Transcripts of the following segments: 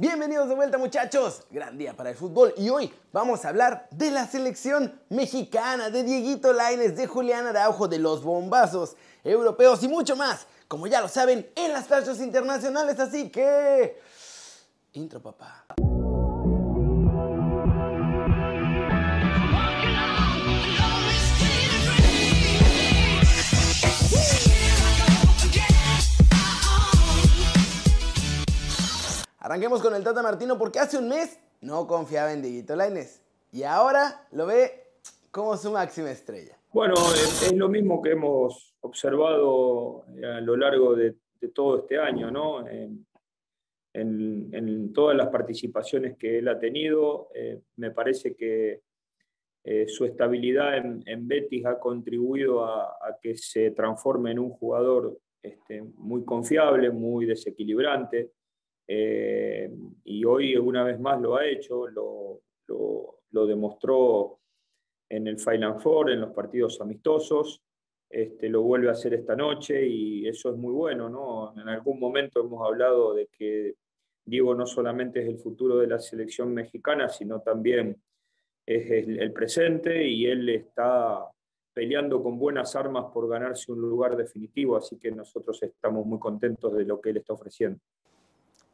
Bienvenidos de vuelta muchachos, gran día para el fútbol. Y hoy vamos a hablar de la selección mexicana, de Dieguito Laines, de Julián Araujo, de los bombazos europeos y mucho más, como ya lo saben, en las plazas internacionales, así que... Intro papá. Arranquemos con el Tata Martino porque hace un mes no confiaba en Dieguito Laines y ahora lo ve como su máxima estrella. Bueno, es, lo mismo que hemos observado eh, a lo largo de, todo este año, ¿no? En, todas las participaciones que él ha tenido, eh, me parece que eh, su estabilidad en, Betis ha contribuido a, que se transforme en un jugador este, muy confiable, muy desequilibrante. Y hoy una vez más lo ha hecho, lo, lo, demostró en el Final Four, en los partidos amistosos, este, lo vuelve a hacer esta noche y eso es muy bueno. ¿no? En algún momento hemos hablado de que Diego no solamente es el futuro de la selección mexicana, sino también es el, el presente y él está peleando con buenas armas por ganarse un lugar definitivo, así que nosotros estamos muy contentos de lo que él está ofreciendo.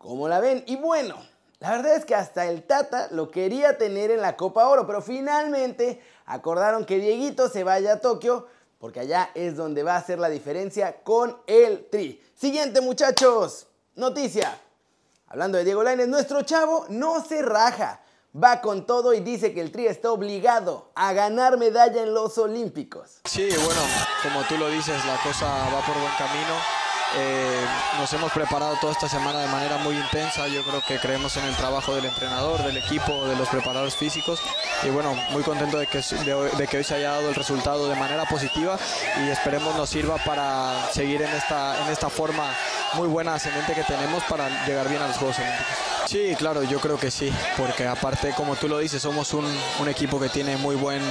¿Cómo la ven? Y bueno, la verdad es que hasta el Tata lo quería tener en la Copa Oro, pero finalmente acordaron que Dieguito se vaya a Tokio porque allá es donde va a hacer la diferencia con el Tri. Siguiente muchachos, noticia. Hablando de Diego Lainez, nuestro chavo no se raja. Va con todo y dice que el Tri está obligado a ganar medalla en los Olímpicos. Sí, bueno, como tú lo dices, la cosa va por buen camino. Eh, nos hemos preparado toda esta semana de manera muy intensa. Yo creo que creemos en el trabajo del entrenador, del equipo, de los preparadores físicos. Y bueno, muy contento de que, de, que hoy se haya dado el resultado de manera positiva y esperemos nos sirva para seguir en esta, en esta forma muy buena ascendente que tenemos para llegar bien a los Juegos Olímpicos. Sí, claro, yo creo que sí, porque aparte, como tú lo dices, somos un, un equipo que tiene muy buen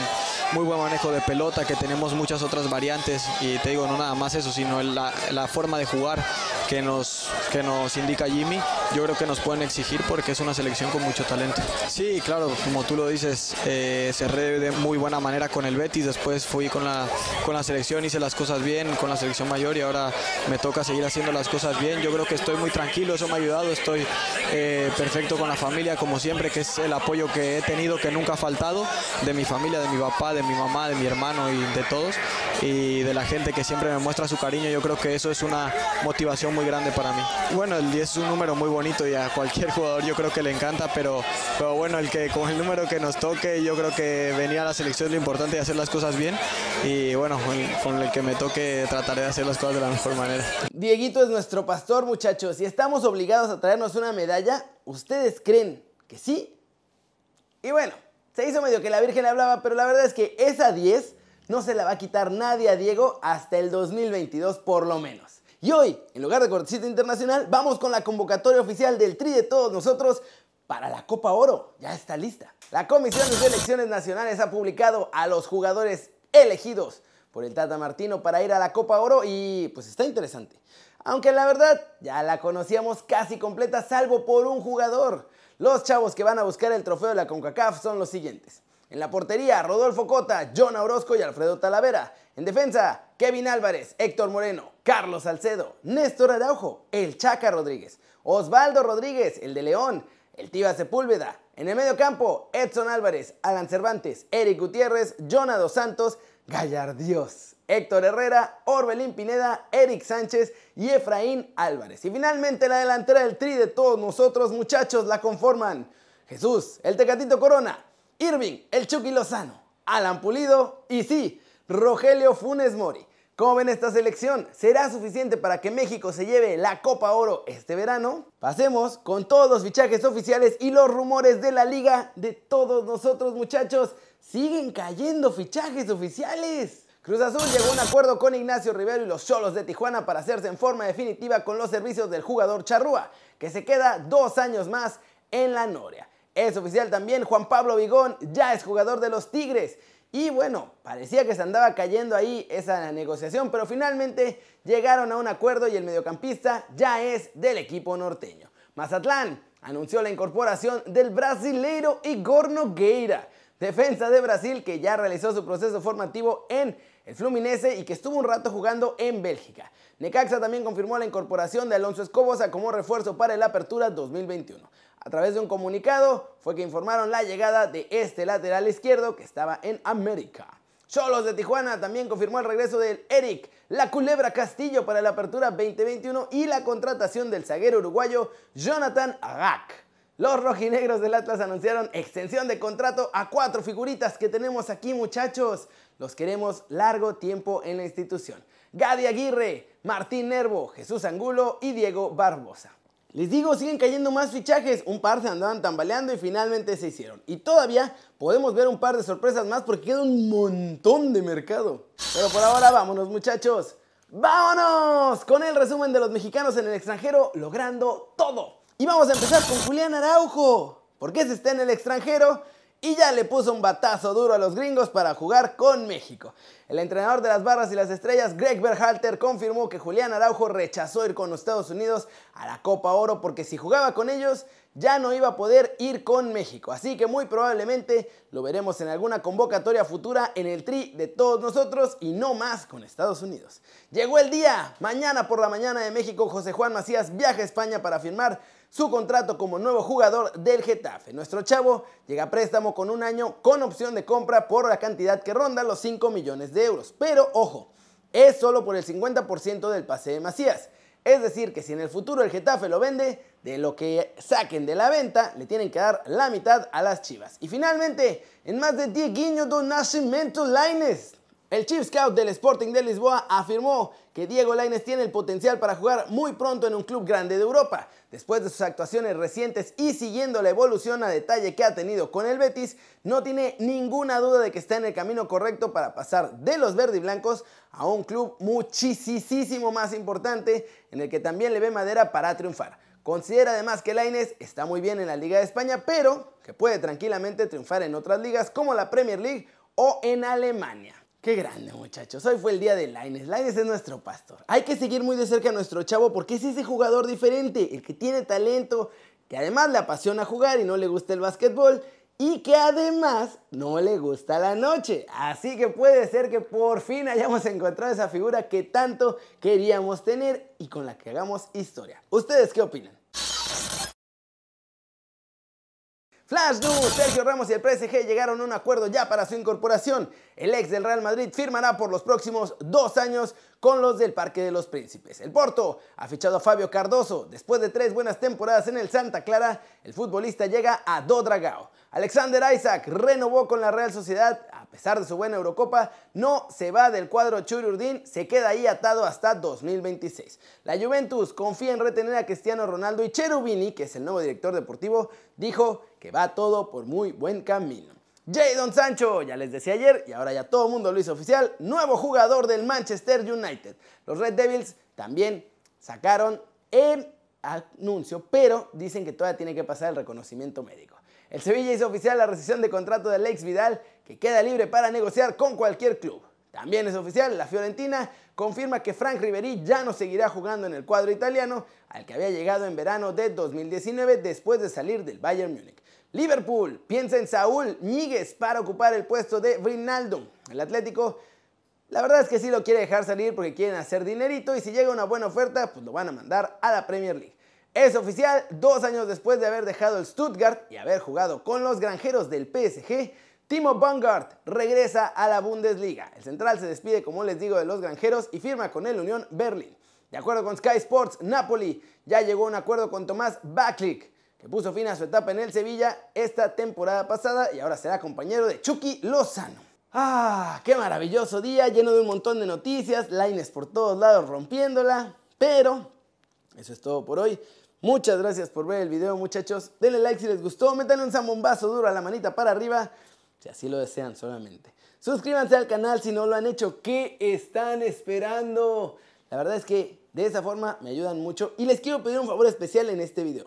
muy buen manejo de pelota, que tenemos muchas otras variantes y te digo, no nada más eso, sino la, la forma de jugar que nos, que nos indica Jimmy, yo creo que nos pueden exigir porque es una selección con mucho talento. Sí, claro, como tú lo dices, eh, cerré de muy buena manera con el Betis, después fui con la, con la selección, hice las cosas bien con la selección mayor y ahora me toca seguir haciendo las cosas bien. Yo creo que estoy muy tranquilo, eso me ha ayudado, estoy eh, perfecto con la familia, como siempre, que es el apoyo que he tenido, que nunca ha faltado, de mi familia, de mi papá, de mi mamá, de mi hermano y de todos, y de la gente que siempre me muestra su cariño. Yo creo que eso es una motivación muy grande para mí. Bueno, el 10 es un número muy bonito y a cualquier jugador yo creo que le encanta, pero, pero bueno, el que con el número que nos toque, yo creo que venir a la selección lo importante y hacer las cosas bien. Y bueno, con el que me toque trataré de hacer las cosas de la mejor manera. Dieguito es nuestro pastor, muchachos. Si estamos obligados a traernos una medalla, ¿ustedes creen que sí? Y bueno, se hizo medio que la Virgen hablaba, pero la verdad es que esa 10 no se la va a quitar nadie a Diego hasta el 2022 por lo menos. Y hoy, en lugar de cortecito internacional, vamos con la convocatoria oficial del Tri de todos nosotros para la Copa Oro. Ya está lista. La Comisión de Selecciones Nacionales ha publicado a los jugadores elegidos por el Tata Martino para ir a la Copa Oro y pues está interesante. Aunque la verdad ya la conocíamos casi completa salvo por un jugador. Los chavos que van a buscar el trofeo de la CONCACAF son los siguientes. En la portería, Rodolfo Cota, John Orozco y Alfredo Talavera. En defensa, Kevin Álvarez, Héctor Moreno, Carlos Salcedo, Néstor Araujo, el Chaca Rodríguez, Osvaldo Rodríguez, el de León, el Tiva Sepúlveda. En el medio campo, Edson Álvarez, Alan Cervantes, Eric Gutiérrez, Jonah Dos Santos, Gallardios, Héctor Herrera, Orbelín Pineda, Eric Sánchez y Efraín Álvarez. Y finalmente la delantera del tri de todos nosotros, muchachos, la conforman Jesús, el Tecatito Corona, Irving, el Chucky Lozano, Alan Pulido y sí, Rogelio Funes Mori. ¿Cómo ven esta selección? ¿Será suficiente para que México se lleve la Copa Oro este verano? Pasemos con todos los fichajes oficiales y los rumores de la liga de todos nosotros muchachos. Siguen cayendo fichajes oficiales. Cruz Azul llegó a un acuerdo con Ignacio Rivero y los Cholos de Tijuana para hacerse en forma definitiva con los servicios del jugador Charrúa, que se queda dos años más en la Noria. Es oficial también Juan Pablo Vigón, ya es jugador de los Tigres y bueno, parecía que se andaba cayendo ahí esa negociación, pero finalmente llegaron a un acuerdo y el mediocampista ya es del equipo norteño. Mazatlán anunció la incorporación del brasileiro Igor Nogueira, defensa de Brasil que ya realizó su proceso formativo en el Fluminense y que estuvo un rato jugando en Bélgica. Necaxa también confirmó la incorporación de Alonso Escobosa como refuerzo para el Apertura 2021. A través de un comunicado fue que informaron la llegada de este lateral izquierdo que estaba en América. Cholos de Tijuana también confirmó el regreso del Eric, la culebra Castillo para la apertura 2021 y la contratación del zaguero uruguayo Jonathan Agak. Los rojinegros del Atlas anunciaron extensión de contrato a cuatro figuritas que tenemos aquí muchachos. Los queremos largo tiempo en la institución. Gadi Aguirre, Martín Nervo, Jesús Angulo y Diego Barbosa. Les digo, siguen cayendo más fichajes. Un par se andaban tambaleando y finalmente se hicieron. Y todavía podemos ver un par de sorpresas más porque queda un montón de mercado. Pero por ahora vámonos muchachos. ¡Vámonos! Con el resumen de los mexicanos en el extranjero logrando todo. Y vamos a empezar con Julián Araujo. ¿Por qué se está en el extranjero? y ya le puso un batazo duro a los gringos para jugar con México. El entrenador de las barras y las estrellas, Greg Berhalter, confirmó que Julián Araujo rechazó ir con Estados Unidos a la Copa Oro porque si jugaba con ellos ya no iba a poder ir con México. Así que muy probablemente lo veremos en alguna convocatoria futura en el tri de todos nosotros y no más con Estados Unidos. Llegó el día, mañana por la mañana de México, José Juan Macías viaja a España para firmar su contrato como nuevo jugador del Getafe. Nuestro chavo llega a préstamo con un año con opción de compra por la cantidad que ronda los 5 millones de euros. Pero ojo, es solo por el 50% del pase de Macías. Es decir, que si en el futuro el Getafe lo vende, de lo que saquen de la venta, le tienen que dar la mitad a las chivas. Y finalmente, en más de 10 guiños do Nascimento Laines. El Chief Scout del Sporting de Lisboa afirmó que Diego Lainez tiene el potencial para jugar muy pronto en un club grande de Europa. Después de sus actuaciones recientes y siguiendo la evolución a detalle que ha tenido con el Betis, no tiene ninguna duda de que está en el camino correcto para pasar de los verde y blancos a un club muchísimo más importante en el que también le ve madera para triunfar. Considera además que Lainez está muy bien en la Liga de España, pero que puede tranquilamente triunfar en otras ligas como la Premier League o en Alemania. Qué grande, muchachos. Hoy fue el día de Laines. Laines es nuestro pastor. Hay que seguir muy de cerca a nuestro chavo porque es ese jugador diferente, el que tiene talento, que además le apasiona jugar y no le gusta el básquetbol y que además no le gusta la noche. Así que puede ser que por fin hayamos encontrado esa figura que tanto queríamos tener y con la que hagamos historia. ¿Ustedes qué opinan? Flash News, Sergio Ramos y el PSG llegaron a un acuerdo ya para su incorporación. El ex del Real Madrid firmará por los próximos dos años con los del Parque de los Príncipes. El Porto ha fichado a Fabio Cardoso. Después de tres buenas temporadas en el Santa Clara, el futbolista llega a Dodragao. Alexander Isaac renovó con la Real Sociedad. A pesar de su buena Eurocopa, no se va del cuadro Chururdín, se queda ahí atado hasta 2026. La Juventus confía en retener a Cristiano Ronaldo y Cherubini, que es el nuevo director deportivo, dijo que va todo por muy buen camino. Jadon Sancho, ya les decía ayer y ahora ya todo el mundo lo hizo oficial, nuevo jugador del Manchester United. Los Red Devils también sacaron el anuncio, pero dicen que todavía tiene que pasar el reconocimiento médico. El Sevilla hizo oficial la rescisión de contrato de Alex Vidal, que queda libre para negociar con cualquier club. También es oficial, la Fiorentina confirma que Frank Ribery ya no seguirá jugando en el cuadro italiano, al que había llegado en verano de 2019 después de salir del Bayern Múnich. Liverpool piensa en Saúl Ñíguez para ocupar el puesto de Wijnaldum. El Atlético, la verdad es que sí lo quiere dejar salir porque quieren hacer dinerito y si llega una buena oferta, pues lo van a mandar a la Premier League. Es oficial, dos años después de haber dejado el Stuttgart y haber jugado con los granjeros del PSG, Timo Bongard regresa a la Bundesliga. El central se despide, como les digo, de los granjeros y firma con el Unión Berlin. De acuerdo con Sky Sports, Napoli ya llegó a un acuerdo con Tomás Baklik, que puso fin a su etapa en el Sevilla esta temporada pasada y ahora será compañero de Chucky Lozano. ¡Ah! ¡Qué maravilloso día! Lleno de un montón de noticias, lines por todos lados rompiéndola, pero eso es todo por hoy. Muchas gracias por ver el video, muchachos. Denle like si les gustó, métanle un zambombazo duro a la manita para arriba, si así lo desean solamente. Suscríbanse al canal si no lo han hecho. ¿Qué están esperando? La verdad es que de esa forma me ayudan mucho y les quiero pedir un favor especial en este video.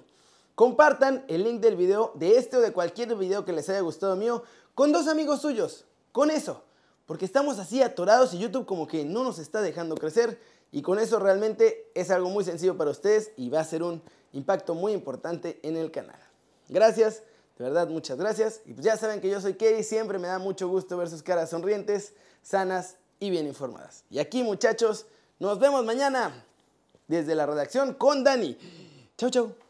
Compartan el link del video, de este o de cualquier video que les haya gustado mío, con dos amigos suyos. Con eso. Porque estamos así atorados y YouTube como que no nos está dejando crecer. Y con eso realmente es algo muy sencillo para ustedes y va a ser un impacto muy importante en el canal. Gracias, de verdad muchas gracias. Y pues ya saben que yo soy Kerry, siempre me da mucho gusto ver sus caras sonrientes, sanas y bien informadas. Y aquí muchachos, nos vemos mañana desde la redacción con Dani. Chau, chau.